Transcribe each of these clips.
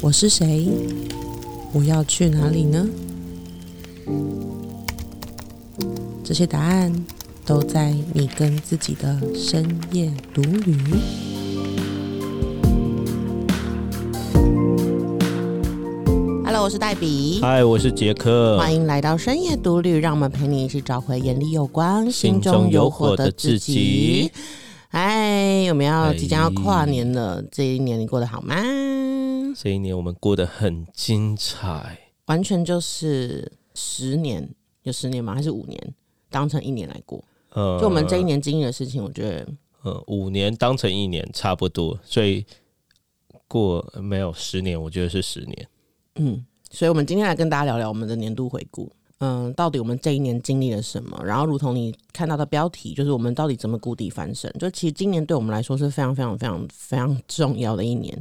我是谁？我要去哪里呢？这些答案都在你跟自己的深夜独旅。Hello，我是黛比。嗨，我是杰克。欢迎来到深夜独旅，让我们陪你一起找回眼里有光、心中有火的自己。即将要跨年了，这一年你过得好吗？这一年我们过得很精彩，完全就是十年，有十年吗？还是五年？当成一年来过。呃，就我们这一年经历的事情，我觉得，呃，五年当成一年差不多，所以过没有十年，我觉得是十年。嗯，所以我们今天来跟大家聊聊我们的年度回顾。嗯，到底我们这一年经历了什么？然后，如同你看到的标题，就是我们到底怎么谷底翻身？就其实今年对我们来说是非常非常非常非常重要的一年。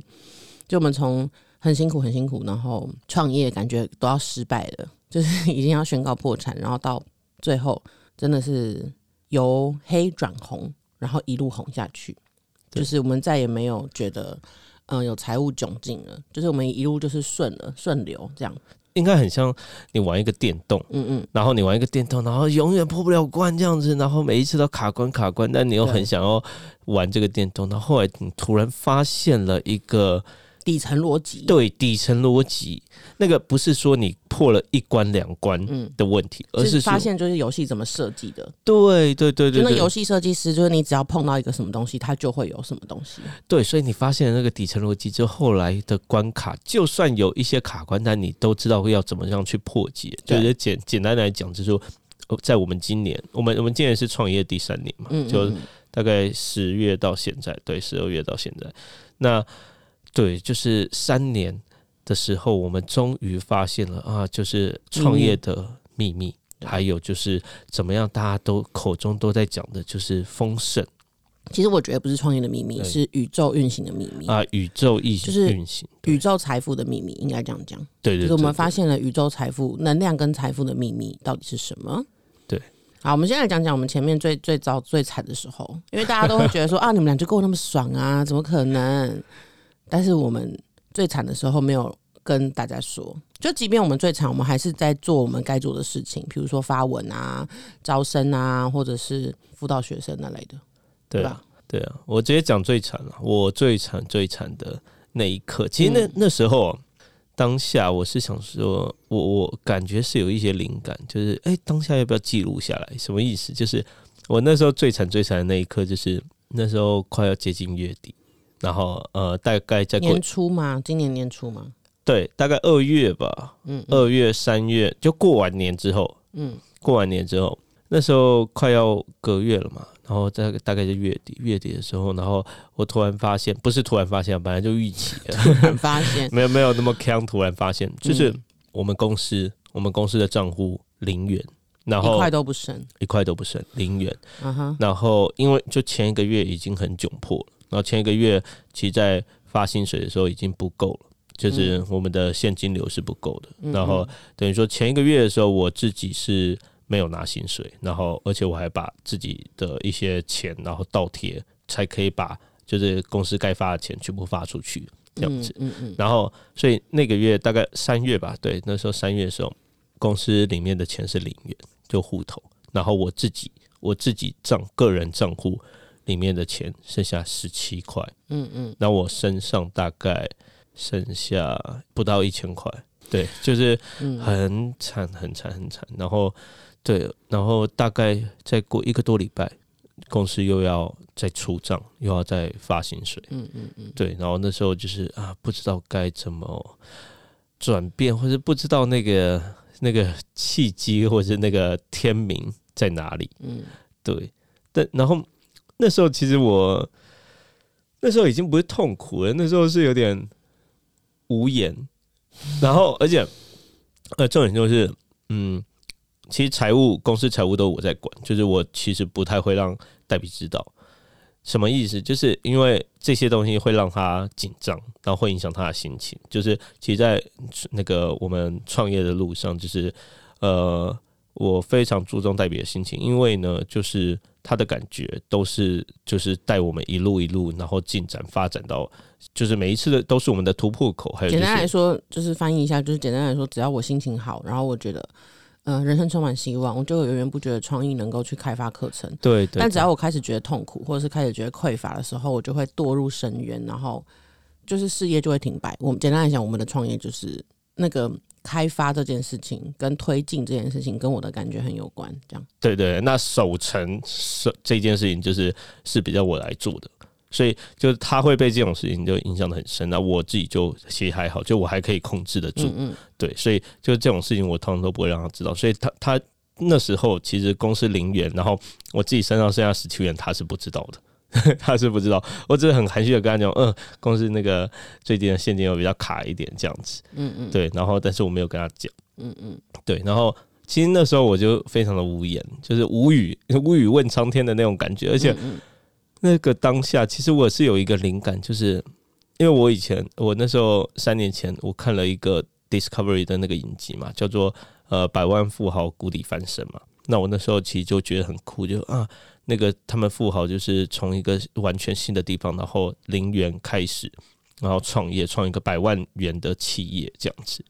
就我们从很辛苦很辛苦，然后创业感觉都要失败了，就是已经要宣告破产，然后到最后真的是由黑转红，然后一路红下去。就是我们再也没有觉得嗯有财务窘境了，就是我们一路就是顺了顺流这样。应该很像你玩一个电动，嗯嗯，然后你玩一个电动，然后永远破不了关这样子，然后每一次都卡关卡关，但你又很想要玩这个电动，然后后来你突然发现了一个。底层逻辑对底层逻辑，那个不是说你破了一关两关的问题，而是发现就是游戏怎么设计的。对对对对，那游戏设计师就是你只要碰到一个什么东西，它就会有什么东西。对，所以你发现那个底层逻辑之后，后来的关卡就算有一些卡关，但你都知道要怎么样去破解。就是简简单来讲，就是说，在我们今年，我们我们今年是创业第三年嘛，就大概十月到现在，对，十二月到现在，那。对，就是三年的时候，我们终于发现了啊，就是创业的秘密，还有就是怎么样，大家都口中都在讲的，就是丰盛。其实我觉得不是创业的秘密，是宇宙运行的秘密啊，宇宙运就是运行，宇宙财富的秘密，应该这样讲。对对，就是我们发现了宇宙财富能量跟财富的秘密到底是什么？对，好，我们现在讲讲我们前面最最糟最惨的时候，因为大家都会觉得说 啊，你们俩就过那么爽啊，怎么可能？但是我们最惨的时候没有跟大家说，就即便我们最惨，我们还是在做我们该做的事情，比如说发文啊、招生啊，或者是辅导学生那类的，对吧？对啊，我直接讲最惨了。我最惨最惨的那一刻，其实那那时候当下我是想说，我我感觉是有一些灵感，就是哎，当下要不要记录下来？什么意思？就是我那时候最惨最惨的那一刻，就是那时候快要接近月底。然后呃，大概在年初嘛？今年年初嘛？对，大概二月吧。嗯，二月、三月就过完年之后，嗯，过完年之后，那时候快要隔月了嘛。然后在大概是月底，月底的时候，然后我突然发现，不是突然发现，本来就预期了。突然发现，没有没有那么强。突然发现，就是我们公司，我们公司的账户零元，然后一块都不剩，一块都不剩，零元。嗯哼。然后因为就前一个月已经很窘迫了。然后前一个月，其实在发薪水的时候已经不够了，就是我们的现金流是不够的。然后等于说前一个月的时候，我自己是没有拿薪水，然后而且我还把自己的一些钱然后倒贴，才可以把就是公司该发的钱全部发出去这样子。嗯嗯。然后所以那个月大概三月吧，对，那时候三月的时候，公司里面的钱是零元，就户头。然后我自己我自己账个人账户。里面的钱剩下十七块，嗯嗯，那我身上大概剩下不到一千块，对，就是很惨很惨很惨。然后对，然后大概再过一个多礼拜，公司又要再出账，又要再发薪水，嗯嗯嗯，对。然后那时候就是啊，不知道该怎么转变，或者不知道那个那个契机，或者是那个天明在哪里，嗯，对。但然后。那时候其实我那时候已经不是痛苦了，那时候是有点无言。然后，而且呃，重点就是，嗯，其实财务公司财务都我在管，就是我其实不太会让代笔知道。什么意思？就是因为这些东西会让他紧张，然后会影响他的心情。就是其实，在那个我们创业的路上，就是呃。我非常注重代笔的心情，因为呢，就是他的感觉都是就是带我们一路一路，然后进展发展到，就是每一次的都是我们的突破口。还有简单来说，就是翻译一下，就是简单来说，只要我心情好，然后我觉得。嗯，人生充满希望，我就源源不绝的创意能够去开发课程。对对，但只要我开始觉得痛苦，或者是开始觉得匮乏的时候，我就会堕入深渊，然后就是事业就会停摆。我们简单来讲，我们的创业就是那个开发这件事情跟推进这件事情跟我的感觉很有关。这样，对对，那守城是这件事情就是是比较我来做的。所以，就是他会被这种事情就影响的很深。那我自己就其实还好，就我还可以控制得住。嗯，对，所以就这种事情，我通常都不会让他知道。所以他他那时候其实公司零元，然后我自己身上剩下十七元，他是不知道的，他是不知道。我只是很含蓄的跟他讲，嗯，公司那个最近的现金又比较卡一点，这样子。嗯嗯，对，然后但是我没有跟他讲。嗯嗯，对，然后其实那时候我就非常的无言，就是无语，无语问苍天的那种感觉，而且。那个当下，其实我是有一个灵感，就是因为我以前，我那时候三年前，我看了一个 Discovery 的那个影集嘛，叫做呃百万富豪谷底翻身嘛。那我那时候其实就觉得很酷，就啊，那个他们富豪就是从一个完全新的地方，然后零元开始，然后创业，创一个百万元的企业这样子。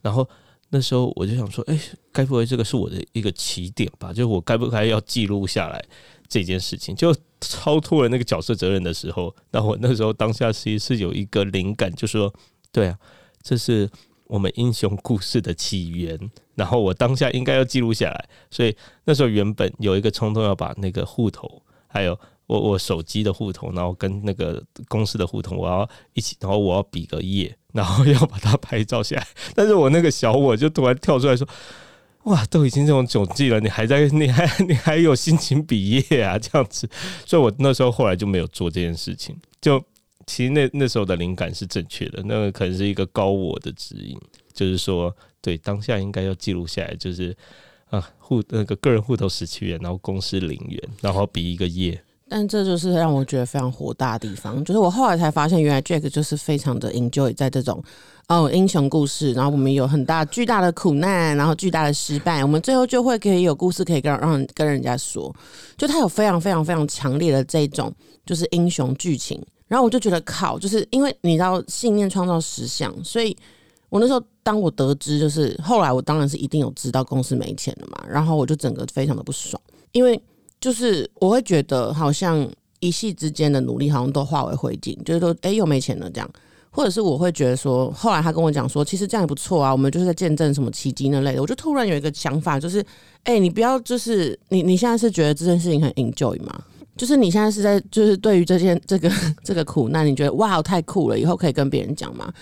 然后那时候我就想说，哎，该不会这个是我的一个起点吧？就我该不该要记录下来？这件事情就超脱了那个角色责任的时候，那我那时候当下其实是有一个灵感，就说：对啊，这是我们英雄故事的起源。然后我当下应该要记录下来，所以那时候原本有一个冲动要把那个户头，还有我我手机的户头，然后跟那个公司的户头，我要一起，然后我要比个耶，然后要把它拍照下来。但是我那个小我就突然跳出来说。哇，都已经这种窘境了，你还在，你 还你还有心情毕业啊？这样子，所以我那时候后来就没有做这件事情。就其实那那时候的灵感是正确的，那个可能是一个高我的指引，就是说，对当下应该要记录下来，就是啊户那个个人户头十七元，然后公司零元，然后比一个业。但这就是让我觉得非常火大的地方，就是我后来才发现，原来 Jack 就是非常的 enjoy 在这种哦英雄故事，然后我们有很大巨大的苦难，然后巨大的失败，我们最后就会可以有故事可以跟让跟人家说，就他有非常非常非常强烈的这种就是英雄剧情，然后我就觉得靠，就是因为你知道信念创造实相，所以我那时候当我得知就是后来我当然是一定有知道公司没钱了嘛，然后我就整个非常的不爽，因为。就是我会觉得好像一系之间的努力好像都化为灰烬，就是说哎又没钱了这样，或者是我会觉得说，后来他跟我讲说，其实这样也不错啊，我们就是在见证什么奇迹那类的，我就突然有一个想法，就是哎你不要就是你你现在是觉得这件事情很 enjoy 吗？就是你现在是在就是对于这件 这个这个苦难，你觉得哇太酷了，以后可以跟别人讲吗？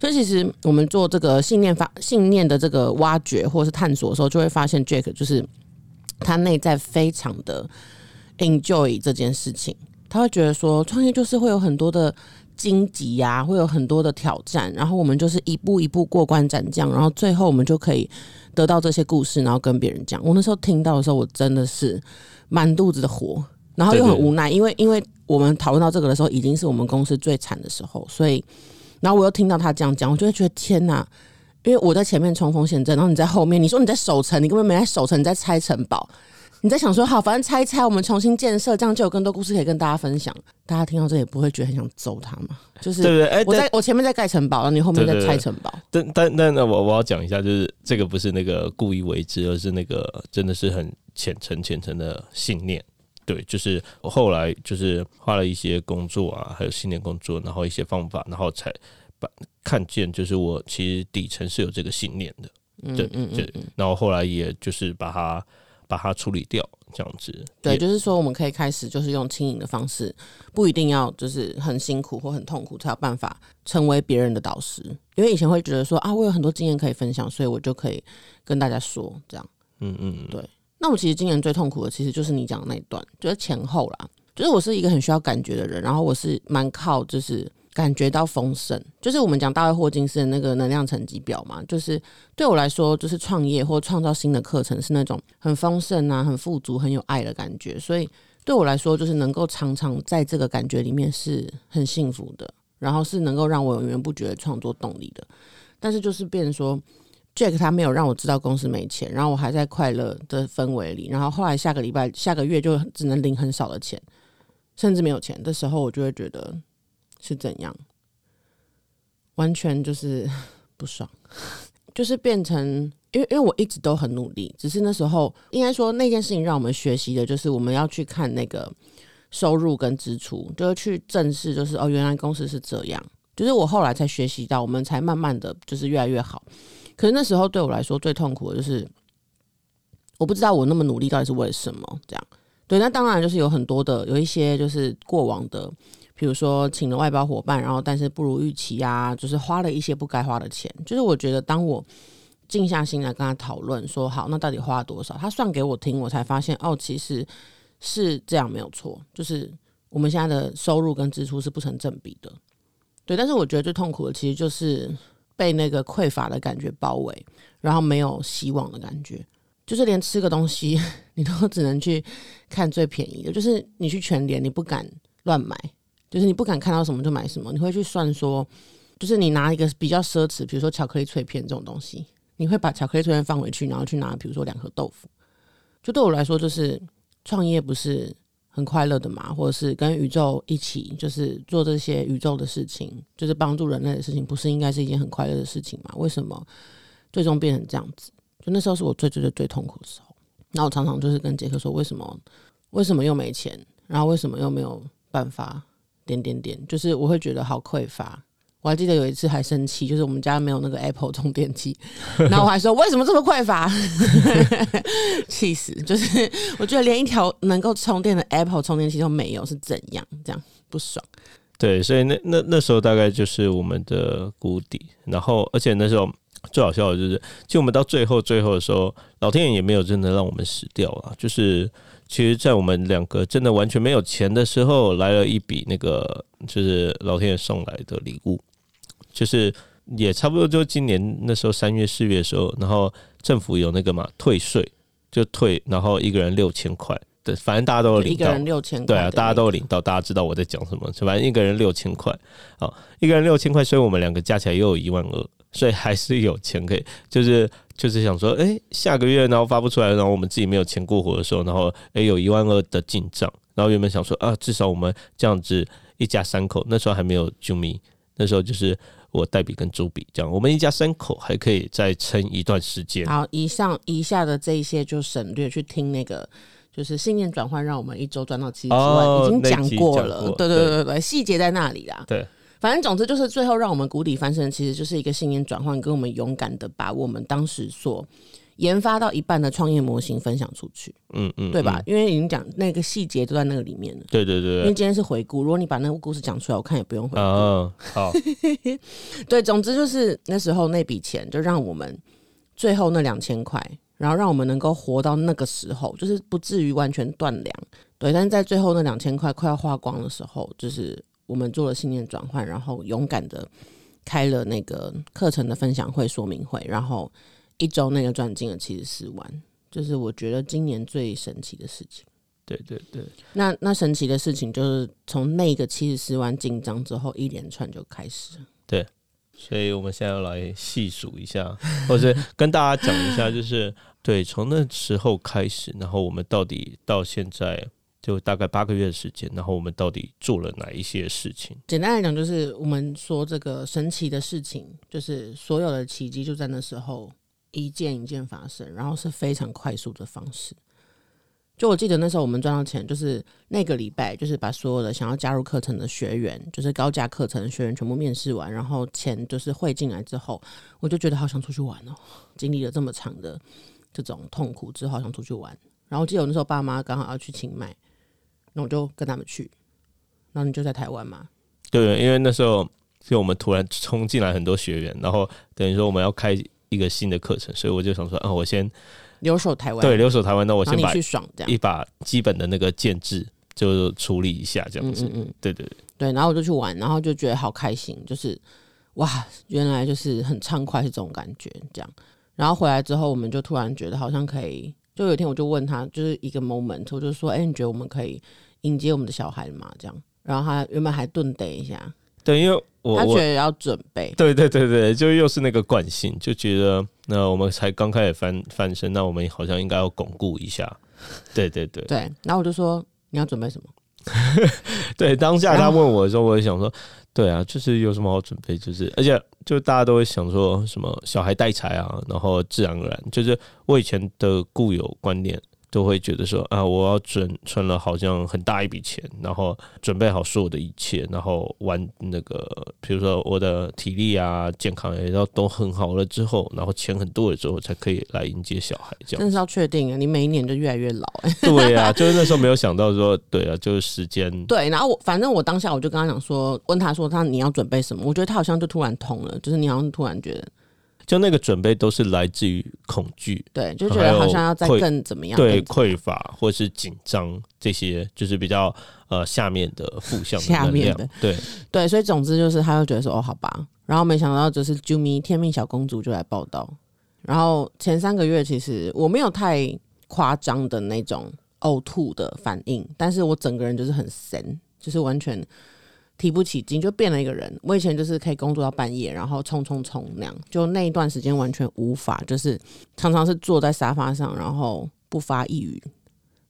所以其实我们做这个信念发信念的这个挖掘或是探索的时候，就会发现 Jack 就是。他内在非常的 enjoy 这件事情，他会觉得说创业就是会有很多的荆棘呀，会有很多的挑战，然后我们就是一步一步过关斩将，然后最后我们就可以得到这些故事，然后跟别人讲。我那时候听到的时候，我真的是满肚子的火，然后又很无奈，因为因为我们讨论到这个的时候，已经是我们公司最惨的时候，所以，然后我又听到他这样讲，我就会觉得天哪！因为我在前面冲锋陷阵，然后你在后面。你说你在守城，你根本没在守城，你在拆城堡。你在想说好，反正拆一拆，我们重新建设，这样就有更多故事可以跟大家分享。大家听到这也不会觉得很想揍他嘛？就是对对，哎，我在我前面在盖城堡，然后你后面在拆城堡。但但但那我我要讲一下，就是这个不是那个故意为之，而是那个真的是很虔诚虔诚的信念。对，就是我后来就是花了一些工作啊，还有信念工作，然后一些方法，然后才。把看见，就是我其实底层是有这个信念的，对，对，然后后来也就是把它把它处理掉，这样子。对，就是说我们可以开始，就是用轻盈的方式，不一定要就是很辛苦或很痛苦才有办法成为别人的导师。因为以前会觉得说啊，我有很多经验可以分享，所以我就可以跟大家说这样。嗯嗯，对。那我其实今年最痛苦的，其实就是你讲的那一段，就是前后啦。就是我是一个很需要感觉的人，然后我是蛮靠就是。感觉到丰盛，就是我们讲大卫霍金斯的那个能量层级表嘛。就是对我来说，就是创业或创造新的课程是那种很丰盛啊、很富足、很有爱的感觉。所以对我来说，就是能够常常在这个感觉里面是很幸福的，然后是能够让我源源不绝的创作动力的。但是就是变说。Jack 他没有让我知道公司没钱，然后我还在快乐的氛围里，然后后来下个礼拜、下个月就只能领很少的钱，甚至没有钱的时候，我就会觉得是怎样，完全就是 不爽，就是变成因为因为我一直都很努力，只是那时候应该说那件事情让我们学习的就是我们要去看那个收入跟支出，就是去正视，就是哦，原来公司是这样，就是我后来才学习到，我们才慢慢的就是越来越好。可是那时候对我来说最痛苦的就是，我不知道我那么努力到底是为了什么。这样，对，那当然就是有很多的，有一些就是过往的，比如说请了外包伙伴，然后但是不如预期啊，就是花了一些不该花的钱。就是我觉得当我静下心来跟他讨论，说好，那到底花了多少？他算给我听，我才发现哦，其实是这样没有错，就是我们现在的收入跟支出是不成正比的。对，但是我觉得最痛苦的其实就是。被那个匮乏的感觉包围，然后没有希望的感觉，就是连吃个东西，你都只能去看最便宜的。就是你去全联，你不敢乱买，就是你不敢看到什么就买什么。你会去算说，就是你拿一个比较奢侈，比如说巧克力脆片这种东西，你会把巧克力脆片放回去，然后去拿，比如说两盒豆腐。就对我来说，就是创业不是。很快乐的嘛，或者是跟宇宙一起，就是做这些宇宙的事情，就是帮助人类的事情，不是应该是一件很快乐的事情吗？为什么最终变成这样子？就那时候是我最最最最痛苦的时候。那我常常就是跟杰克说，为什么？为什么又没钱？然后为什么又没有办法？点点点，就是我会觉得好匮乏。我还记得有一次还生气，就是我们家没有那个 Apple 充电器，然后我还说为什么这么匮乏，气死！就是我觉得连一条能够充电的 Apple 充电器都没有，是怎样？这样不爽。对，所以那那那时候大概就是我们的谷底。然后，而且那时候最好笑的就是，就我们到最后最后的时候，老天爷也没有真的让我们死掉啊。就是其实，在我们两个真的完全没有钱的时候，来了一笔那个就是老天爷送来的礼物。就是也差不多，就今年那时候三月四月的时候，然后政府有那个嘛退税，就退，然后一个人六千块，对，反正大家都有领到，一个人六千，对啊，大家都有领到，大家知道我在讲什么，反正一个人六千块，好，一个人六千块，所以我们两个加起来又有一万二，所以还是有钱可以，就是就是想说，哎，下个月然后发不出来，然后我们自己没有钱过活的时候，然后哎有一万二的进账，然后原本想说啊，至少我们这样子一家三口，那时候还没有 Jumi，那时候就是。我代笔跟朱笔这样，我们一家三口还可以再撑一段时间。好，以上以下的这一些就省略去听那个，就是信念转换，让我们一周赚到七十万，已经讲过了。对对对对，细节在那里啦。对，反正总之就是最后让我们谷底翻身，其实就是一个信念转换，跟我们勇敢的把我们当时所。研发到一半的创业模型分享出去，嗯嗯，对吧？因为已经讲那个细节都在那个里面了。对对对。因为今天是回顾，如果你把那个故事讲出来，我看也不用回顾。好。对，总之就是那时候那笔钱就让我们最后那两千块，然后让我们能够活到那个时候，就是不至于完全断粮。对，但是在最后那两千块快要花光的时候，就是我们做了信念转换，然后勇敢的开了那个课程的分享会、说明会，然后。一周内就赚进了七十四万，就是我觉得今年最神奇的事情。对对对，那那神奇的事情就是从那个七十四万进账之后，一连串就开始。对，所以我们现在要来细数一下，或者跟大家讲一下，就是对，从那时候开始，然后我们到底到现在就大概八个月的时间，然后我们到底做了哪一些事情？简单来讲，就是我们说这个神奇的事情，就是所有的奇迹就在那时候。一件一件发生，然后是非常快速的方式。就我记得那时候我们赚到钱，就是那个礼拜，就是把所有的想要加入课程的学员，就是高价课程的学员全部面试完，然后钱就是汇进来之后，我就觉得好想出去玩哦。经历了这么长的这种痛苦之后，好想出去玩。然后我记得我那时候爸妈刚好要去清迈，那我就跟他们去。然后你就在台湾嘛？对，因为那时候就我们突然冲进来很多学员，然后等于说我们要开。一个新的课程，所以我就想说，啊，我先留守台湾，对，留守台湾，那我先把去爽这样，一把基本的那个建制就处理一下，这样子，嗯嗯，对对对，对，然后我就去玩，然后就觉得好开心，就是哇，原来就是很畅快是这种感觉，这样，然后回来之后，我们就突然觉得好像可以，就有一天我就问他，就是一个 moment，我就说，哎，你觉得我们可以迎接我们的小孩吗？这样，然后他原本还顿等一下。对，因为我我他觉得要准备，对对对对，就又是那个惯性，就觉得那我们才刚开始翻翻身，那我们好像应该要巩固一下。对对对 对，然后我就说你要准备什么？对，当下他问我的时候，我也想说，对啊，就是有什么好准备，就是而且就大家都会想说什么小孩带财啊，然后自然而然，就是我以前的固有观念。都会觉得说啊，我要存存了好像很大一笔钱，然后准备好所有的一切，然后玩那个，比如说我的体力啊、健康也要都很好了之后，然后钱很多了之后，才可以来迎接小孩。这样真是要确定啊！你每一年就越来越老哎。对啊，就是那时候没有想到说，对啊，就是时间。对，然后我反正我当下我就跟他讲说，问他说他你要准备什么？我觉得他好像就突然通了，就是你好像突然觉得。就那个准备都是来自于恐惧，对，就觉得好像要再更怎么样，对，匮乏或是紧张这些，就是比较呃下面的负向下面的，对。对，所以总之就是他就觉得说哦好吧，然后没想到就是 Jumi 天命小公主就来报道，然后前三个月其实我没有太夸张的那种呕吐的反应，但是我整个人就是很神，就是完全。提不起劲，就变了一个人。我以前就是可以工作到半夜，然后冲冲冲那样，就那一段时间完全无法，就是常常是坐在沙发上，然后不发一语。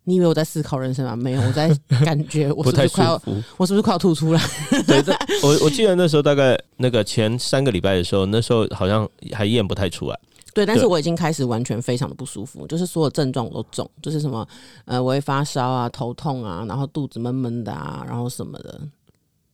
你以为我在思考人生吗？没有，我在感觉我是不是快要，我是不是快要吐出来？对，我我记得那时候大概那个前三个礼拜的时候，那时候好像还验不太出来。对，但是我已经开始完全非常的不舒服，就是所有症状我都中，就是什么呃，我会发烧啊，头痛啊，然后肚子闷闷的啊，然后什么的。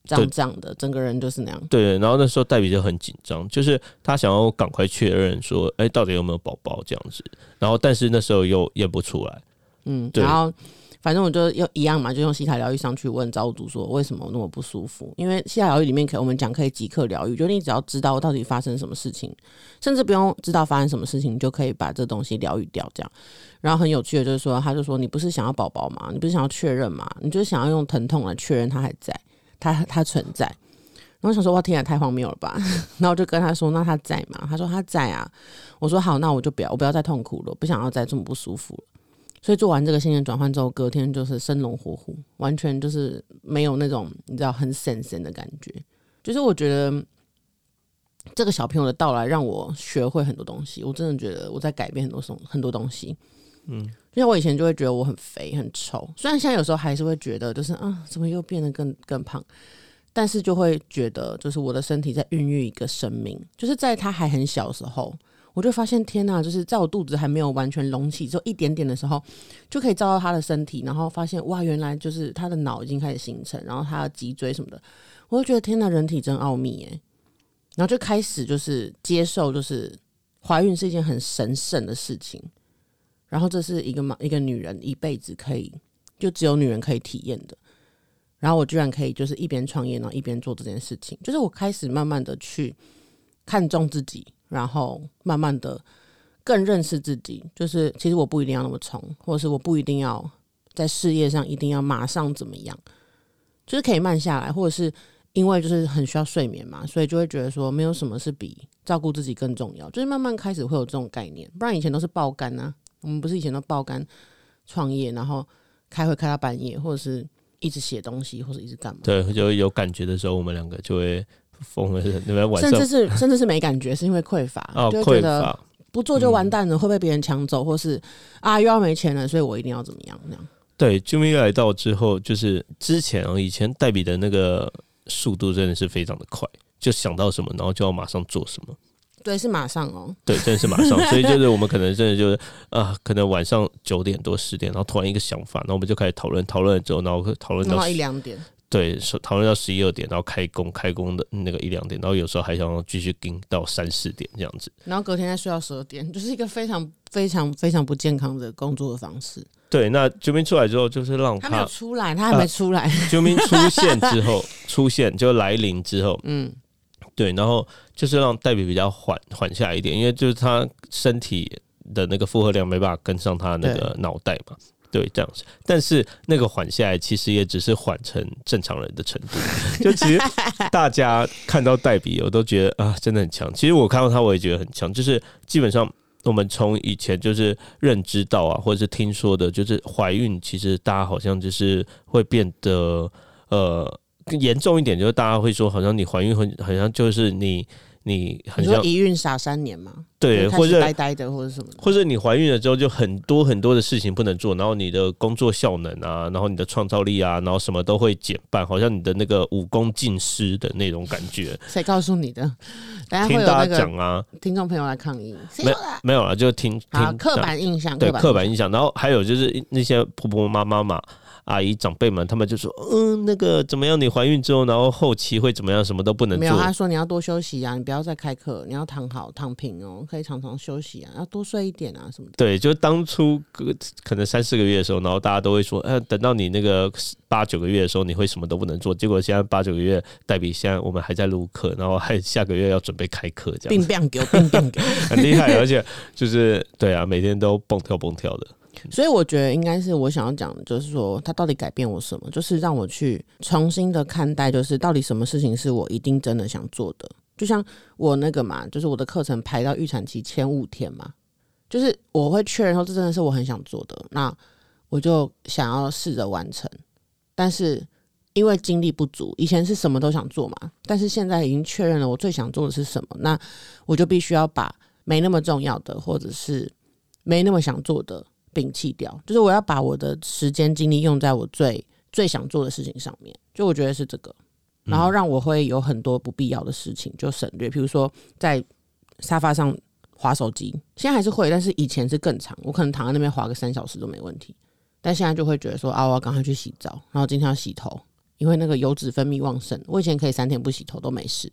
这样这样的，整个人就是那样。对，然后那时候黛比就很紧张，就是他想要赶快确认说，哎，到底有没有宝宝这样子。然后，但是那时候又验不出来。嗯，然后反正我就又一样嘛，就用西塔疗愈上去问造物主说，为什么那么不舒服？因为西塔疗愈里面可我们讲可以即刻疗愈，就你只要知道到底发生什么事情，甚至不用知道发生什么事情，你就可以把这东西疗愈掉。这样，然后很有趣的就是说，他就说，你不是想要宝宝吗？你不是想要确认吗？你就是想要用疼痛来确认他还在。他他存在，然后想说哇，天啊，太荒谬了吧！然后我就跟他说，那他在吗？他说他在啊。我说好，那我就不要，我不要再痛苦了，不想要再这么不舒服了。所以做完这个信念转换之后，隔天就是生龙活虎，完全就是没有那种你知道很神神的感觉。就是我觉得这个小朋友的到来让我学会很多东西，我真的觉得我在改变很多东很多东西。嗯，因为我以前就会觉得我很肥很丑，虽然现在有时候还是会觉得，就是啊，怎么又变得更更胖？但是就会觉得，就是我的身体在孕育一个生命，就是在他还很小的时候，我就发现天呐，就是在我肚子还没有完全隆起，只有一点点的时候，就可以照到他的身体，然后发现哇，原来就是他的脑已经开始形成，然后他的脊椎什么的，我就觉得天呐，人体真奥秘耶！然后就开始就是接受，就是怀孕是一件很神圣的事情。然后这是一个嘛，一个女人一辈子可以就只有女人可以体验的。然后我居然可以就是一边创业，然后一边做这件事情。就是我开始慢慢的去看重自己，然后慢慢的更认识自己。就是其实我不一定要那么冲，或者是我不一定要在事业上一定要马上怎么样，就是可以慢下来。或者是因为就是很需要睡眠嘛，所以就会觉得说没有什么是比照顾自己更重要。就是慢慢开始会有这种概念，不然以前都是爆肝啊。我们不是以前都爆肝创业，然后开会开到半夜，或者是一直写东西，或者一直干嘛？对，就有感觉的时候，我们两个就会疯了。你们晚上，甚至是甚至是没感觉，是因为匮乏，就觉得不做就完蛋了，会被别人抢走，或是啊又要没钱了，所以我一定要怎么样那样？对，救命来到之后，就是之前啊，以前代笔的那个速度真的是非常的快，就想到什么，然后就要马上做什么。对，是马上哦。对，真的是马上，所以就是我们可能真的就是啊，可能晚上九点多十点，然后突然一个想法，然后我们就开始讨论，讨论了之后，然后讨论到一两点。对，讨论到十一二点，然后开工，开工的那个一两点，然后有时候还想要继续盯到三四点这样子。然后隔天再睡到十二点，就是一个非常非常非常不健康的工作的方式。对，那救兵出来之后，就是让他没有出来，他还没出来。救兵出现之后，出现就来临之后，嗯。对，然后就是让黛比比较缓缓下来一点，因为就是他身体的那个负荷量没办法跟上他那个脑袋嘛，对，这样子。但是那个缓下来，其实也只是缓成正常人的程度。就其实大家看到黛比，我都觉得啊，真的很强。其实我看到他，我也觉得很强。就是基本上我们从以前就是认知到啊，或者是听说的，就是怀孕，其实大家好像就是会变得呃。严重一点，就是大家会说，好像你怀孕很好像就是你。你很像一孕傻三年嘛？对，或者呆呆的，或者什么，或者你怀孕了之后就很多很多的事情不能做，然后你的工作效能啊，然后你的创造力啊，然后什么都会减半，好像你的那个武功尽失的那种感觉。谁告诉你的？听大家讲啊，听众朋友来抗议，没没有了，就听听刻板印象，对刻板印象。然后还有就是那些婆婆妈妈嘛。阿姨长辈们，他们就说：“嗯，那个怎么样？你怀孕之后，然后后期会怎么样？什么都不能做。”没有，他说你要多休息啊，你不要再开课，你要躺好躺平哦，可以常常休息啊，要多睡一点啊，什么的。对，就当初可能三四个月的时候，然后大家都会说：“呃，等到你那个八九个月的时候，你会什么都不能做。”结果现在八九个月，代比现在我们还在录课，然后还下个月要准备开课，这样。病病给我，病病给我，很厉害，而且就是对啊，每天都蹦跳蹦跳的。所以我觉得应该是我想要讲，就是说他到底改变我什么，就是让我去重新的看待，就是到底什么事情是我一定真的想做的。就像我那个嘛，就是我的课程排到预产期前五天嘛，就是我会确认说这真的是我很想做的，那我就想要试着完成。但是因为精力不足，以前是什么都想做嘛，但是现在已经确认了我最想做的是什么，那我就必须要把没那么重要的，或者是没那么想做的。摒弃掉，就是我要把我的时间精力用在我最最想做的事情上面。就我觉得是这个，然后让我会有很多不必要的事情就省略。比如说在沙发上划手机，现在还是会，但是以前是更长。我可能躺在那边划个三小时都没问题，但现在就会觉得说啊，我要赶快去洗澡，然后今天要洗头，因为那个油脂分泌旺盛。我以前可以三天不洗头都没事，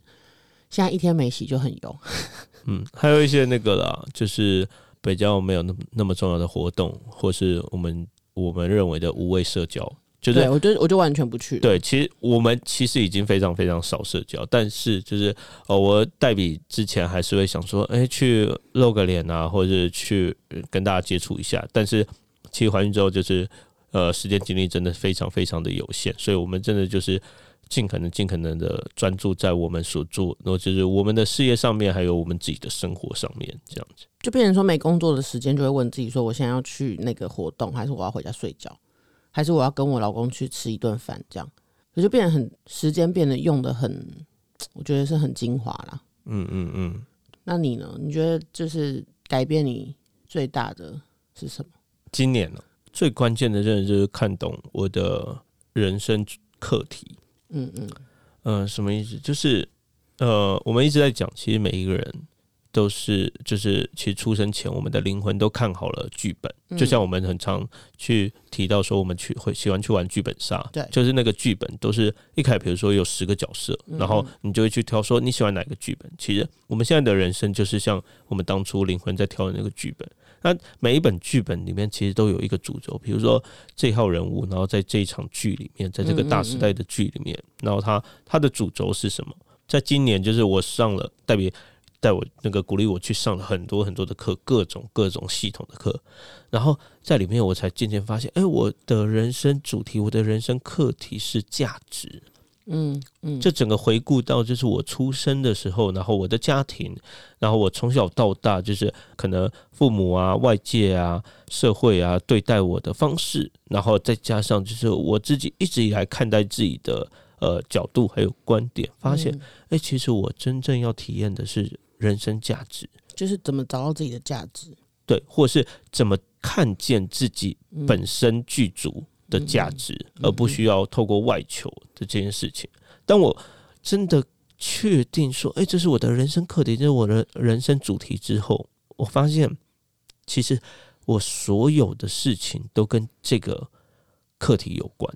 现在一天没洗就很油。嗯，还有一些那个啦，就是。比较没有那么那么重要的活动，或是我们我们认为的无谓社交，就是我就我就完全不去。对，其实我们其实已经非常非常少社交，但是就是呃，我代笔之前还是会想说，哎，去露个脸啊，或者是去跟大家接触一下。但是其实怀孕之后，就是呃，时间精力真的非常非常的有限，所以我们真的就是。尽可能尽可能的专注在我们所做，然后就是我们的事业上面，还有我们自己的生活上面，这样子就变成说没工作的时间，就会问自己说：我现在要去那个活动，还是我要回家睡觉，还是我要跟我老公去吃一顿饭？这样，就变得很时间变得用的很，我觉得是很精华啦。嗯嗯嗯。那你呢？你觉得就是改变你最大的是什么？今年呢，最关键的，真的就是看懂我的人生课题。嗯嗯，呃，什么意思？就是，呃，我们一直在讲，其实每一个人都是，就是其实出生前，我们的灵魂都看好了剧本。就像我们很常去提到说，我们去会喜欢去玩剧本杀，对，就是那个剧本都是一开始，比如说有十个角色，然后你就会去挑说你喜欢哪个剧本。其实我们现在的人生就是像我们当初灵魂在挑的那个剧本。那每一本剧本里面其实都有一个主轴，比如说这号人物，然后在这一场剧里面，在这个大时代的剧里面，然后他他的主轴是什么？在今年，就是我上了代表带我那个鼓励我去上了很多很多的课，各种各种系统的课，然后在里面我才渐渐发现，哎，我的人生主题，我的人生课题是价值。嗯嗯，这整个回顾到就是我出生的时候，然后我的家庭，然后我从小到大就是可能父母啊、外界啊、社会啊对待我的方式，然后再加上就是我自己一直以来看待自己的呃角度还有观点，发现哎，其实我真正要体验的是人生价值，就是怎么找到自己的价值，对，或是怎么看见自己本身具足。的价值，而不需要透过外求的这件事情。当我真的确定说，哎，这是我的人生课题，这是我的人生主题之后，我发现，其实我所有的事情都跟这个课题有关。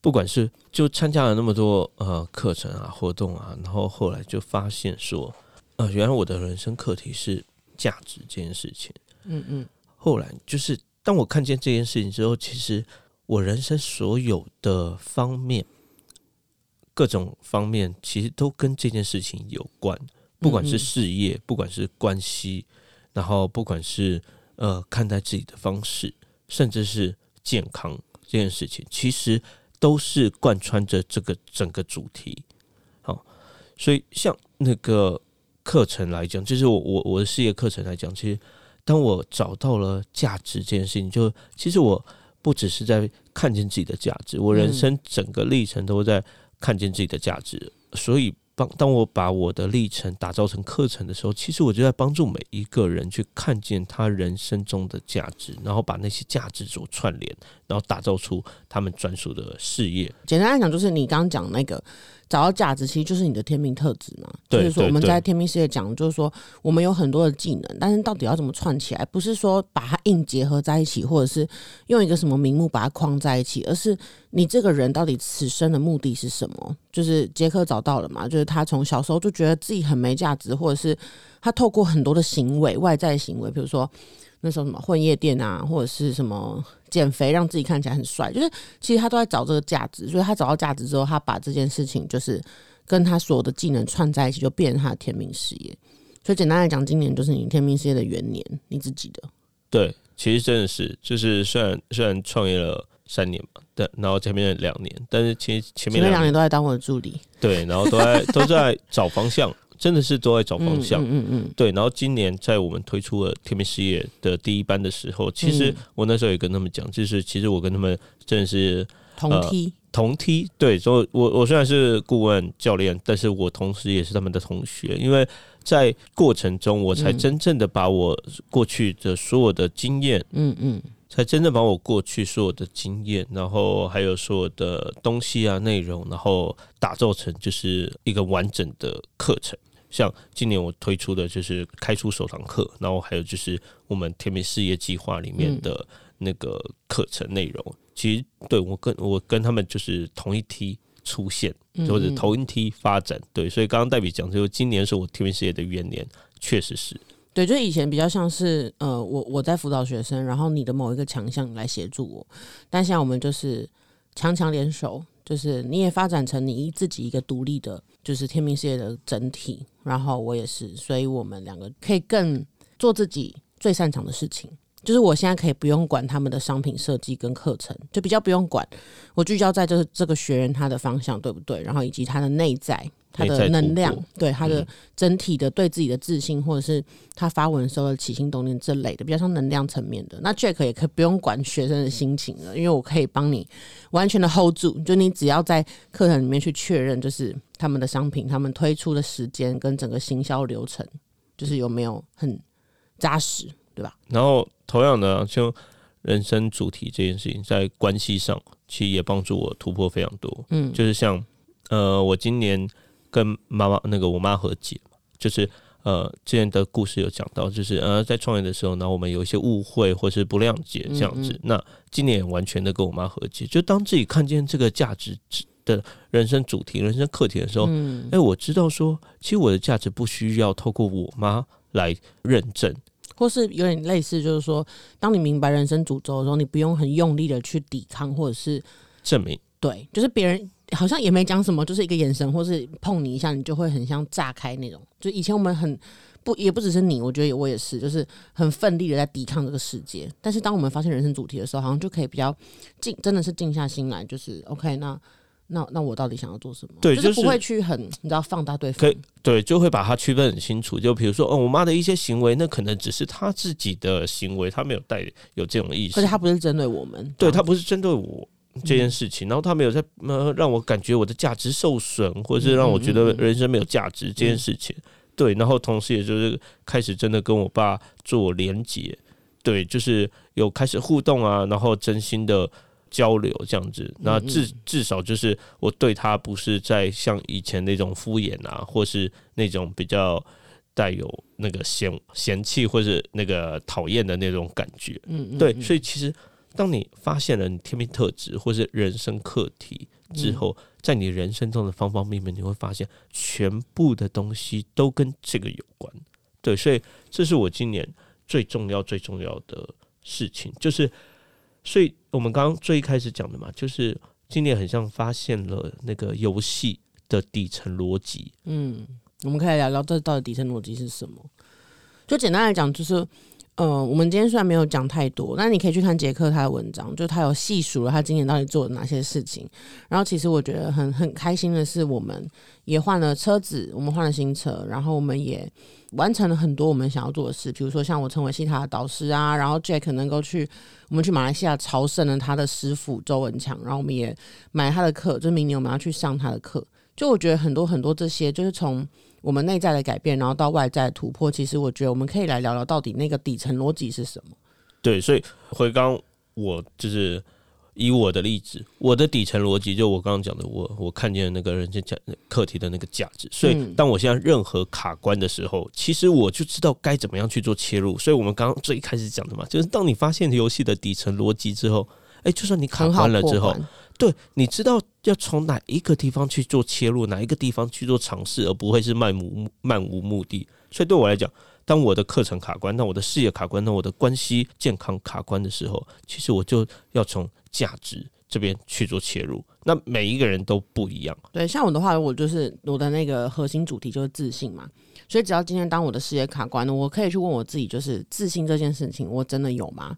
不管是就参加了那么多呃课程啊、活动啊，然后后来就发现说，呃，原来我的人生课题是价值这件事情。嗯嗯。后来就是当我看见这件事情之后，其实。我人生所有的方面，各种方面，其实都跟这件事情有关。不管是事业，不管是关系，然后不管是呃看待自己的方式，甚至是健康这件事情，其实都是贯穿着这个整个主题。好，所以像那个课程来讲，就是我我我的事业课程来讲，其实当我找到了价值这件事情，就其实我。不只是在看见自己的价值，我人生整个历程都在看见自己的价值，所以。帮当我把我的历程打造成课程的时候，其实我就在帮助每一个人去看见他人生中的价值，然后把那些价值所串联，然后打造出他们专属的事业。简单来讲，就是你刚刚讲那个。找到价值其实就是你的天命特质嘛，就是说我们在天命事业讲，就是说我们有很多的技能，但是到底要怎么串起来？不是说把它硬结合在一起，或者是用一个什么名目把它框在一起，而是你这个人到底此生的目的是什么？就是杰克找到了嘛，就是他从小时候就觉得自己很没价值，或者是他透过很多的行为，外在行为，比如说。那时候什么混夜店啊，或者是什么减肥，让自己看起来很帅，就是其实他都在找这个价值。所以他找到价值之后，他把这件事情就是跟他所有的技能串在一起，就变成他的天命事业。所以简单来讲，今年就是你天命事业的元年，你自己的。对，其实真的是，就是虽然虽然创业了三年嘛，但然后前面两年，但是其实前面两年都在当我的助理，对，然后都在都在找方向。真的是都在找方向，嗯嗯嗯，对。然后今年在我们推出了天命事业的第一班的时候，其实我那时候也跟他们讲，就是其实我跟他们真的是同梯同梯，对。所以，我我虽然是顾问教练，但是我同时也是他们的同学，因为在过程中，我才真正的把我过去的所有的经验，嗯嗯。才真正把我过去所有的经验，然后还有所有的东西啊内容，然后打造成就是一个完整的课程。像今年我推出的就是开出首堂课，然后还有就是我们天美事业计划里面的那个课程内容。其实对我跟我跟他们就是同一梯出现，或者同一梯发展。对，所以刚刚代比讲，就是今年是我天美事业的元年，确实是。对，就以前比较像是呃，我我在辅导学生，然后你的某一个强项来协助我，但现在我们就是强强联手，就是你也发展成你自己一个独立的，就是天命事业的整体，然后我也是，所以我们两个可以更做自己最擅长的事情。就是我现在可以不用管他们的商品设计跟课程，就比较不用管，我聚焦在就是这个学员他的方向对不对，然后以及他的内在。他的能量，对他的整体的对自己的自信，或者是他发文时候的起心动念这类的，比较像能量层面的。那 Jack 也可以不用管学生的心情了，因为我可以帮你完全的 hold 住。就你只要在课程里面去确认，就是他们的商品，他们推出的时间跟整个行销流程，就是有没有很扎实，对吧？然后同样的，就人生主题这件事情，在关系上其实也帮助我突破非常多。嗯，就是像呃，我今年。跟妈妈那个我妈和解嘛，就是呃之前的故事有讲到，就是呃在创业的时候，呢，我们有一些误会或是不谅解这样子。那今年完全的跟我妈和解，就当自己看见这个价值的人生主题、人生课题的时候，哎，我知道说，其实我的价值不需要透过我妈来认证，或是有点类似，就是说，当你明白人生主轴的时候，你不用很用力的去抵抗或者是证明，对，就是别人。好像也没讲什么，就是一个眼神，或是碰你一下，你就会很像炸开那种。就以前我们很不，也不只是你，我觉得我也是，就是很奋力的在抵抗这个世界。但是当我们发现人生主题的时候，好像就可以比较静，真的是静下心来，就是 OK。那那那我到底想要做什么？对，就是不会去很你知道放大对方。可以对，就会把它区分很清楚。就比如说，哦，我妈的一些行为，那可能只是她自己的行为，她没有带有这种意识，而且她不是针对我们，对她不是针对我。这件事情，然后他没有在呃让我感觉我的价值受损，或者是让我觉得人生没有价值这件事情，对，然后同时也就是开始真的跟我爸做连接，对，就是有开始互动啊，然后真心的交流这样子，那至至少就是我对他不是在像以前那种敷衍啊，或是那种比较带有那个嫌嫌弃或是那个讨厌的那种感觉，嗯，对，所以其实。当你发现了你天命特质或是人生课题之后，在你人生中的方方面面，你会发现全部的东西都跟这个有关。对，所以这是我今年最重要、最重要的事情。就是，所以我们刚刚最一开始讲的嘛，就是今年很像发现了那个游戏的底层逻辑。嗯，我们可以聊聊这到底底层逻辑是什么？就简单来讲，就是。呃，我们今天虽然没有讲太多，但你可以去看杰克他的文章，就他有细数了他今年到底做了哪些事情。然后其实我觉得很很开心的是，我们也换了车子，我们换了新车，然后我们也完成了很多我们想要做的事，比如说像我成为西塔的导师啊，然后 Jack 能够去我们去马来西亚朝圣了他的师傅周文强，然后我们也买他的课，就明年我们要去上他的课。就我觉得很多很多这些，就是从。我们内在的改变，然后到外在突破，其实我觉得我们可以来聊聊到底那个底层逻辑是什么。对，所以回刚我就是以我的例子，我的底层逻辑就我刚刚讲的，我我看见那个人家讲课题的那个价值。所以当我现在任何卡关的时候，其实我就知道该怎么样去做切入。所以我们刚刚最开始讲的嘛，就是当你发现游戏的底层逻辑之后，哎，就算你卡关了之后。对，你知道要从哪一个地方去做切入，哪一个地方去做尝试，而不会是漫无漫无目的。所以对我来讲，当我的课程卡关，那我的事业卡关，那我的关系健康卡关的时候，其实我就要从价值这边去做切入。那每一个人都不一样。对，像我的话，我就是我的那个核心主题就是自信嘛。所以只要今天当我的事业卡关了，我可以去问我自己，就是自信这件事情，我真的有吗？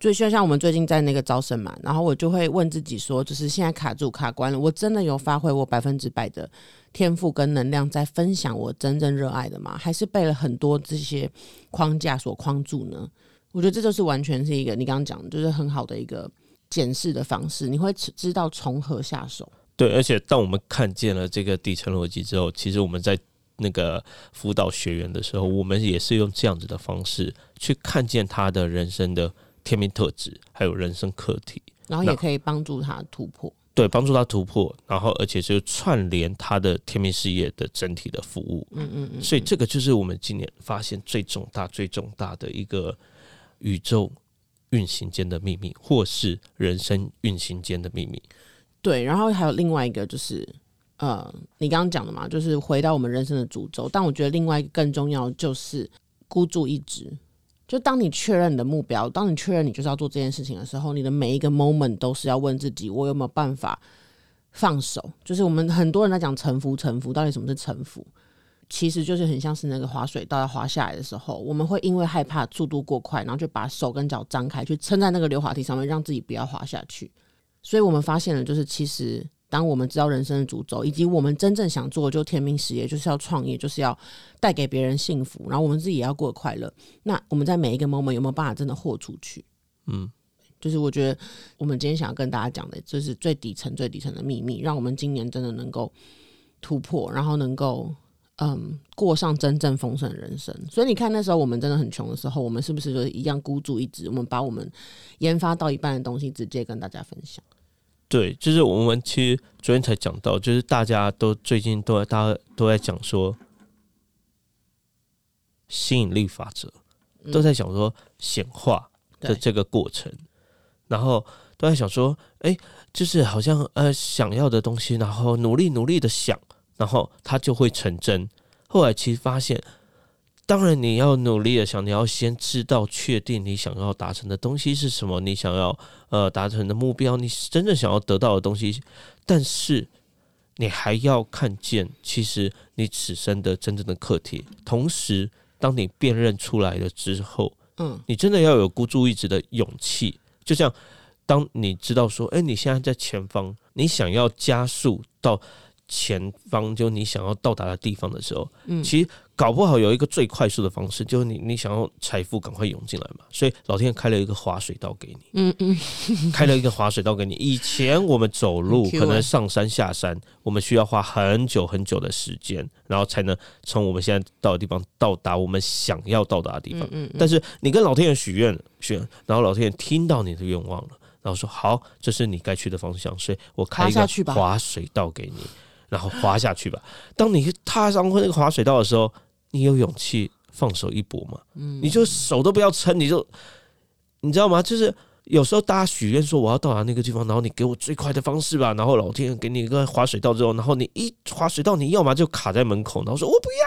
就像像我们最近在那个招生嘛，然后我就会问自己说，就是现在卡住卡关了，我真的有发挥我百分之百的天赋跟能量，在分享我真正热爱的吗？还是被了很多这些框架所框住呢？我觉得这就是完全是一个你刚刚讲，就是很好的一个检视的方式，你会知道从何下手。对，而且当我们看见了这个底层逻辑之后，其实我们在那个辅导学员的时候，我们也是用这样子的方式去看见他的人生的。天命特质，还有人生课题，然后也可以帮助他突破。对，帮助他突破，然后而且是串联他的天命事业的整体的服务。嗯嗯嗯。所以这个就是我们今年发现最重大、最重大的一个宇宙运行间的秘密，或是人生运行间的秘密。对，然后还有另外一个就是，呃，你刚刚讲的嘛，就是回到我们人生的主轴。但我觉得另外一个更重要就是孤注一掷。就当你确认你的目标，当你确认你就是要做这件事情的时候，你的每一个 moment 都是要问自己：我有没有办法放手？就是我们很多人在讲臣服，臣服到底什么是臣服？其实就是很像是那个滑水道要滑下来的时候，我们会因为害怕速度过快，然后就把手跟脚张开，去撑在那个溜滑梯上面，让自己不要滑下去。所以我们发现了，就是其实。当我们知道人生的主轴，以及我们真正想做的就天命事业，就是要创业，就是要带给别人幸福，然后我们自己也要过得快乐。那我们在每一个 moment 有没有办法真的豁出去？嗯，就是我觉得我们今天想要跟大家讲的，就是最底层、最底层的秘密，让我们今年真的能够突破，然后能够嗯过上真正丰盛的人生。所以你看，那时候我们真的很穷的时候，我们是不是就是一样孤注一掷？我们把我们研发到一半的东西直接跟大家分享。对，就是我们其实昨天才讲到，就是大家都最近都在，大家都在讲说吸引力法则，都在讲说显化的这个过程，然后都在想说，哎，就是好像呃想要的东西，然后努力努力的想，然后它就会成真。后来其实发现。当然，你要努力的想，你要先知道、确定你想要达成的东西是什么，你想要呃达成的目标，你真正想要得到的东西。但是，你还要看见，其实你此生的真正的课题。同时，当你辨认出来了之后，嗯，你真的要有孤注一掷的勇气。就像当你知道说，哎，你现在在前方，你想要加速到。前方就你想要到达的地方的时候，嗯，其实搞不好有一个最快速的方式，就是你你想要财富赶快涌进来嘛，所以老天开了一个滑水道给你，嗯嗯，开了一个滑水道给你。以前我们走路可能上山下山，我们需要花很久很久的时间，然后才能从我们现在到的地方到达我们想要到达的地方。嗯，但是你跟老天爷许愿许愿，然后老天爷听到你的愿望了，然后说好，这是你该去的方向，所以我开一个滑水道给你。然后滑下去吧。当你踏上那个滑水道的时候，你有勇气放手一搏吗？嗯，你就手都不要撑，你就你知道吗？就是有时候大家许愿说我要到达那个地方，然后你给我最快的方式吧。然后老天给你一个滑水道之后，然后你一滑水道，你要么就卡在门口，然后说我不要，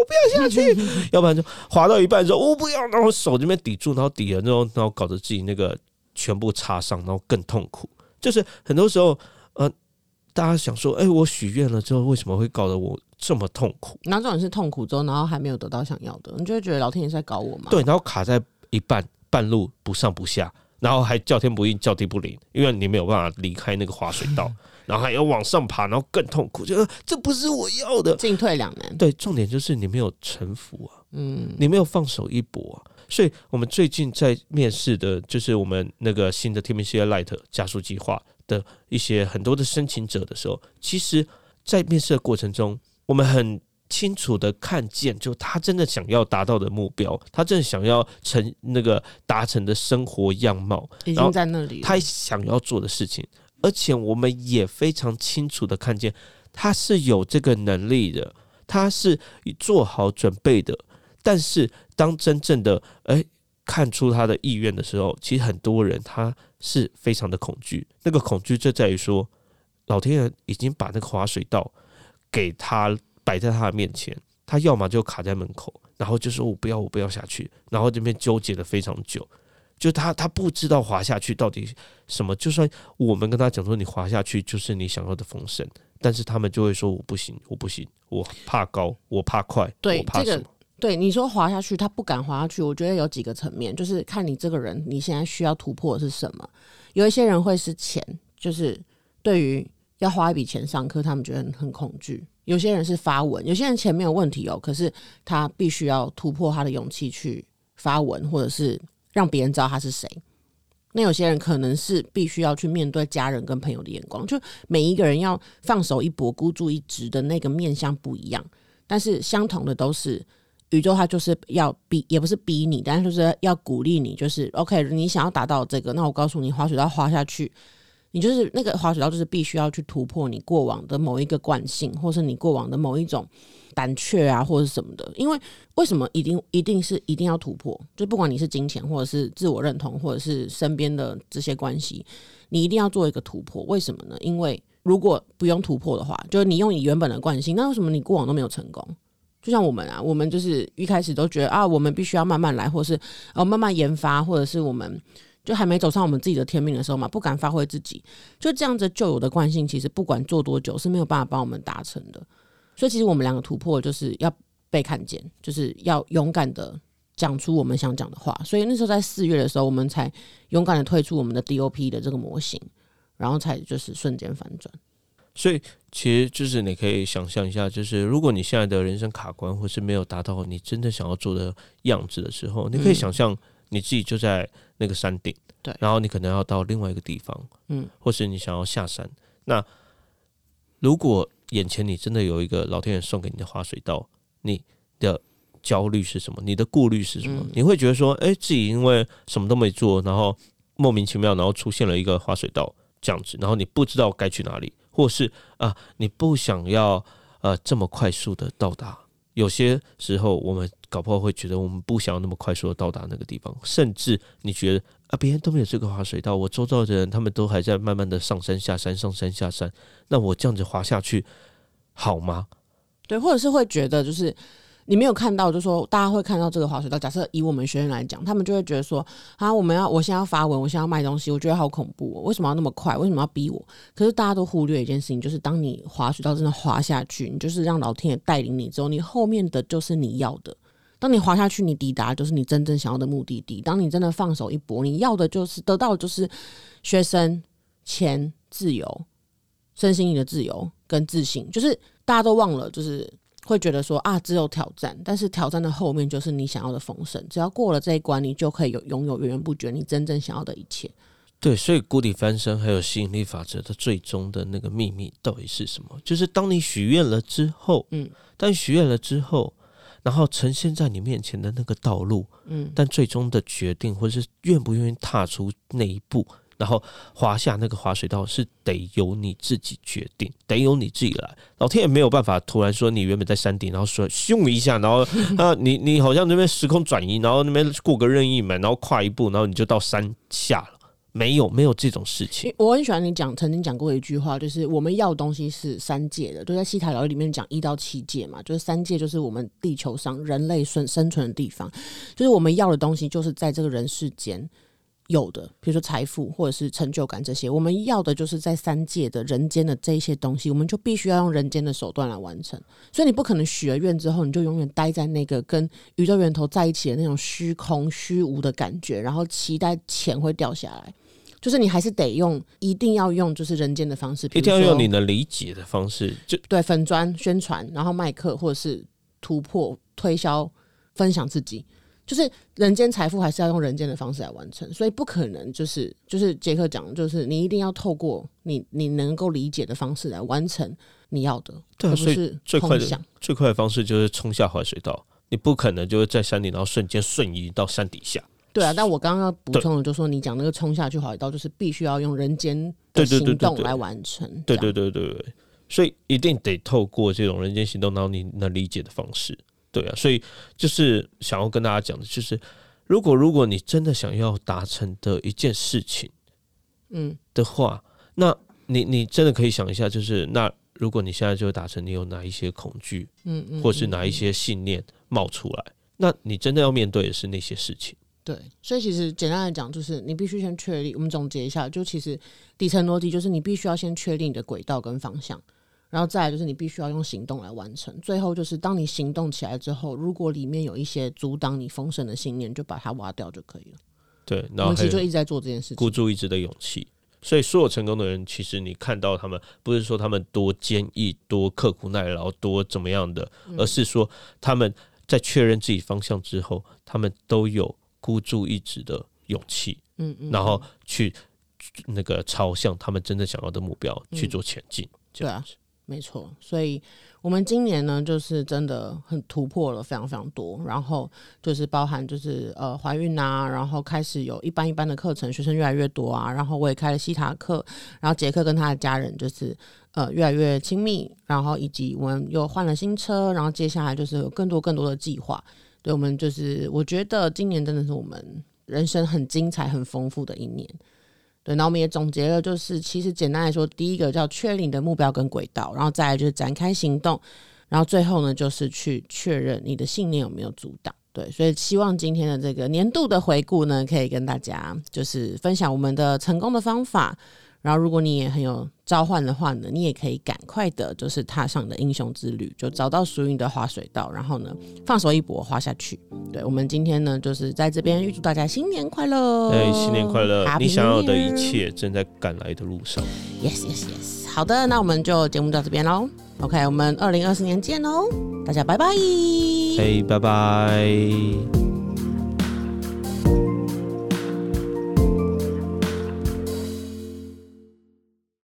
我不要下去；要不然就滑到一半之后我不要，然后手这边抵住，然后抵了之后，然后搞得自己那个全部擦伤，然后更痛苦。就是很多时候，呃。大家想说，哎，我许愿了之后，为什么会搞得我这么痛苦？然后这种是痛苦之后，然后还没有得到想要的，你就会觉得老天爷在搞我嘛？对，然后卡在一半，半路不上不下，然后还叫天不应，叫地不灵，因为你没有办法离开那个滑水道，然后还要往上爬，然后更痛苦，就这不是我要的，进退两难。对，重点就是你没有臣服啊，嗯，你没有放手一搏啊。所以我们最近在面试的，就是我们那个新的天命事业 Light 加速计划的一些很多的申请者的时候，其实，在面试的过程中，我们很清楚的看见，就他真的想要达到的目标，他真的想要成那个达成的生活样貌，已经在那里，他想要做的事情，而且我们也非常清楚的看见，他是有这个能力的，他是做好准备的。但是，当真正的哎看出他的意愿的时候，其实很多人他是非常的恐惧。那个恐惧就在于说，老天爷已经把那个滑水道给他摆在他的面前，他要么就卡在门口，然后就说我不要，我不要下去，然后这边纠结了非常久。就他他不知道滑下去到底什么。就算我们跟他讲说你滑下去就是你想要的风声，但是他们就会说我不行，我不行，我怕高，我怕快，我怕什么？对你说滑下去，他不敢滑下去。我觉得有几个层面，就是看你这个人，你现在需要突破的是什么。有一些人会是钱，就是对于要花一笔钱上课，他们觉得很恐惧。有些人是发文，有些人钱没有问题哦，可是他必须要突破他的勇气去发文，或者是让别人知道他是谁。那有些人可能是必须要去面对家人跟朋友的眼光，就每一个人要放手一搏、孤注一掷的那个面相不一样，但是相同的都是。宇宙它就是要逼，也不是逼你，但是就是要鼓励你，就是 OK，你想要达到这个，那我告诉你，滑水道滑下去，你就是那个滑水道，就是必须要去突破你过往的某一个惯性，或是你过往的某一种胆怯啊，或者是什么的。因为为什么一定一定是一定要突破？就不管你是金钱，或者是自我认同，或者是身边的这些关系，你一定要做一个突破。为什么呢？因为如果不用突破的话，就是你用你原本的惯性，那为什么你过往都没有成功？就像我们啊，我们就是一开始都觉得啊，我们必须要慢慢来，或是哦慢慢研发，或者是我们就还没走上我们自己的天命的时候嘛，不敢发挥自己，就这样子旧有的惯性，其实不管做多久是没有办法帮我们达成的。所以其实我们两个突破就是要被看见，就是要勇敢的讲出我们想讲的话。所以那时候在四月的时候，我们才勇敢的推出我们的 DOP 的这个模型，然后才就是瞬间反转。所以，其实就是你可以想象一下，就是如果你现在的人生卡关，或是没有达到你真的想要做的样子的时候，你可以想象你自己就在那个山顶，对，然后你可能要到另外一个地方，嗯，或是你想要下山。那如果眼前你真的有一个老天爷送给你的滑水道，你的焦虑是什么？你的顾虑是什么？你会觉得说，哎，自己因为什么都没做，然后莫名其妙，然后出现了一个滑水道这样子，然后你不知道该去哪里。或是啊，你不想要呃这么快速的到达，有些时候我们搞不好会觉得我们不想要那么快速的到达那个地方，甚至你觉得啊，别人都没有这个滑水道，我周遭的人他们都还在慢慢的上山下山上山下山，那我这样子滑下去好吗？对，或者是会觉得就是。你没有看到，就说大家会看到这个滑水道。假设以我们学院来讲，他们就会觉得说：啊，我们要，我现在要发文，我现在要卖东西，我觉得好恐怖。哦为什么要那么快？为什么要逼我？可是大家都忽略一件事情，就是当你滑水道真的滑下去，你就是让老天爷带领你之后，你后面的就是你要的。当你滑下去，你抵达就是你真正想要的目的地。当你真的放手一搏，你要的就是得到就是学生、钱、自由、身心灵的自由跟自信。就是大家都忘了，就是。会觉得说啊，只有挑战，但是挑战的后面就是你想要的丰盛。只要过了这一关，你就可以有拥有源源不绝你真正想要的一切。对，所以谷底翻身还有吸引力法则的最终的那个秘密到底是什么？就是当你许愿了之后，嗯，当许愿了之后，然后呈现在你面前的那个道路，嗯，但最终的决定或者是愿不愿意踏出那一步。然后滑下那个滑水道是得由你自己决定，得由你自己来。老天也没有办法突然说你原本在山顶，然后说咻一下，然后 啊你你好像那边时空转移，然后那边过个任意门，然后跨一步，然后你就到山下了。没有没有这种事情。我很喜欢你讲曾经讲过一句话，就是我们要的东西是三界的，就在西塔疗里面讲一到七界嘛，就是三界就是我们地球上人类生生存的地方，就是我们要的东西就是在这个人世间。有的，比如说财富或者是成就感这些，我们要的就是在三界的人间的这些东西，我们就必须要用人间的手段来完成。所以你不可能许了愿之后，你就永远待在那个跟宇宙源头在一起的那种虚空虚无的感觉，然后期待钱会掉下来。就是你还是得用，一定要用，就是人间的方式，一定要用你能理解的方式，就对粉砖宣传，然后卖课或者是突破推销分享自己。就是人间财富还是要用人间的方式来完成，所以不可能就是就是杰克讲，就是你一定要透过你你能够理解的方式来完成你要的，对，所以最快的最快的方式就是冲下滑水道，你不可能就是在山顶，然后瞬间瞬移到山底下。对啊，但我刚刚要补充的就是说，你讲那个冲下去滑水道，就是必须要用人间的行动来完成。对对对对对，所以一定得透过这种人间行动，然后你能理解的方式。对啊，所以就是想要跟大家讲的，就是如果如果你真的想要达成的一件事情，嗯的话，那你你真的可以想一下，就是那如果你现在就达成，你有哪一些恐惧，嗯嗯，或是哪一些信念冒出来，那你真的要面对的是那些事情。对，所以其实简单来讲，就是你必须先确立。我们总结一下，就其实底层逻辑就是你必须要先确定你的轨道跟方向。然后再来就是你必须要用行动来完成，最后就是当你行动起来之后，如果里面有一些阻挡你丰盛的信念，就把它挖掉就可以了。对，然后其实就一直在做这件事情，孤注一掷的勇气。所以所有成功的人，其实你看到他们，不是说他们多坚毅、多刻苦耐劳、多怎么样的，而是说他们在确认自己方向之后，他们都有孤注一掷的勇气。嗯嗯，然后去那个朝向他们真正想要的目标去做前进。对啊。没错，所以我们今年呢，就是真的很突破了非常非常多，然后就是包含就是呃怀孕啊，然后开始有一般一般的课程，学生越来越多啊，然后我也开了西塔课，然后杰克跟他的家人就是呃越来越亲密，然后以及我们又换了新车，然后接下来就是有更多更多的计划，对我们就是我觉得今年真的是我们人生很精彩、很丰富的一年。对，那我们也总结了，就是其实简单来说，第一个叫确立你的目标跟轨道，然后再来就是展开行动，然后最后呢就是去确认你的信念有没有阻挡。对，所以希望今天的这个年度的回顾呢，可以跟大家就是分享我们的成功的方法。然后，如果你也很有召唤的话呢，你也可以赶快的，就是踏上的英雄之旅，就找到属于你的滑水道，然后呢，放手一搏，滑下去。对我们今天呢，就是在这边预祝大家新年快乐！哎，新年快乐！你想要的一切正在赶来的路上。Yes, yes, yes。好的，那我们就节目到这边喽。OK，我们二零二四年见喽，大家拜拜。哎，拜拜。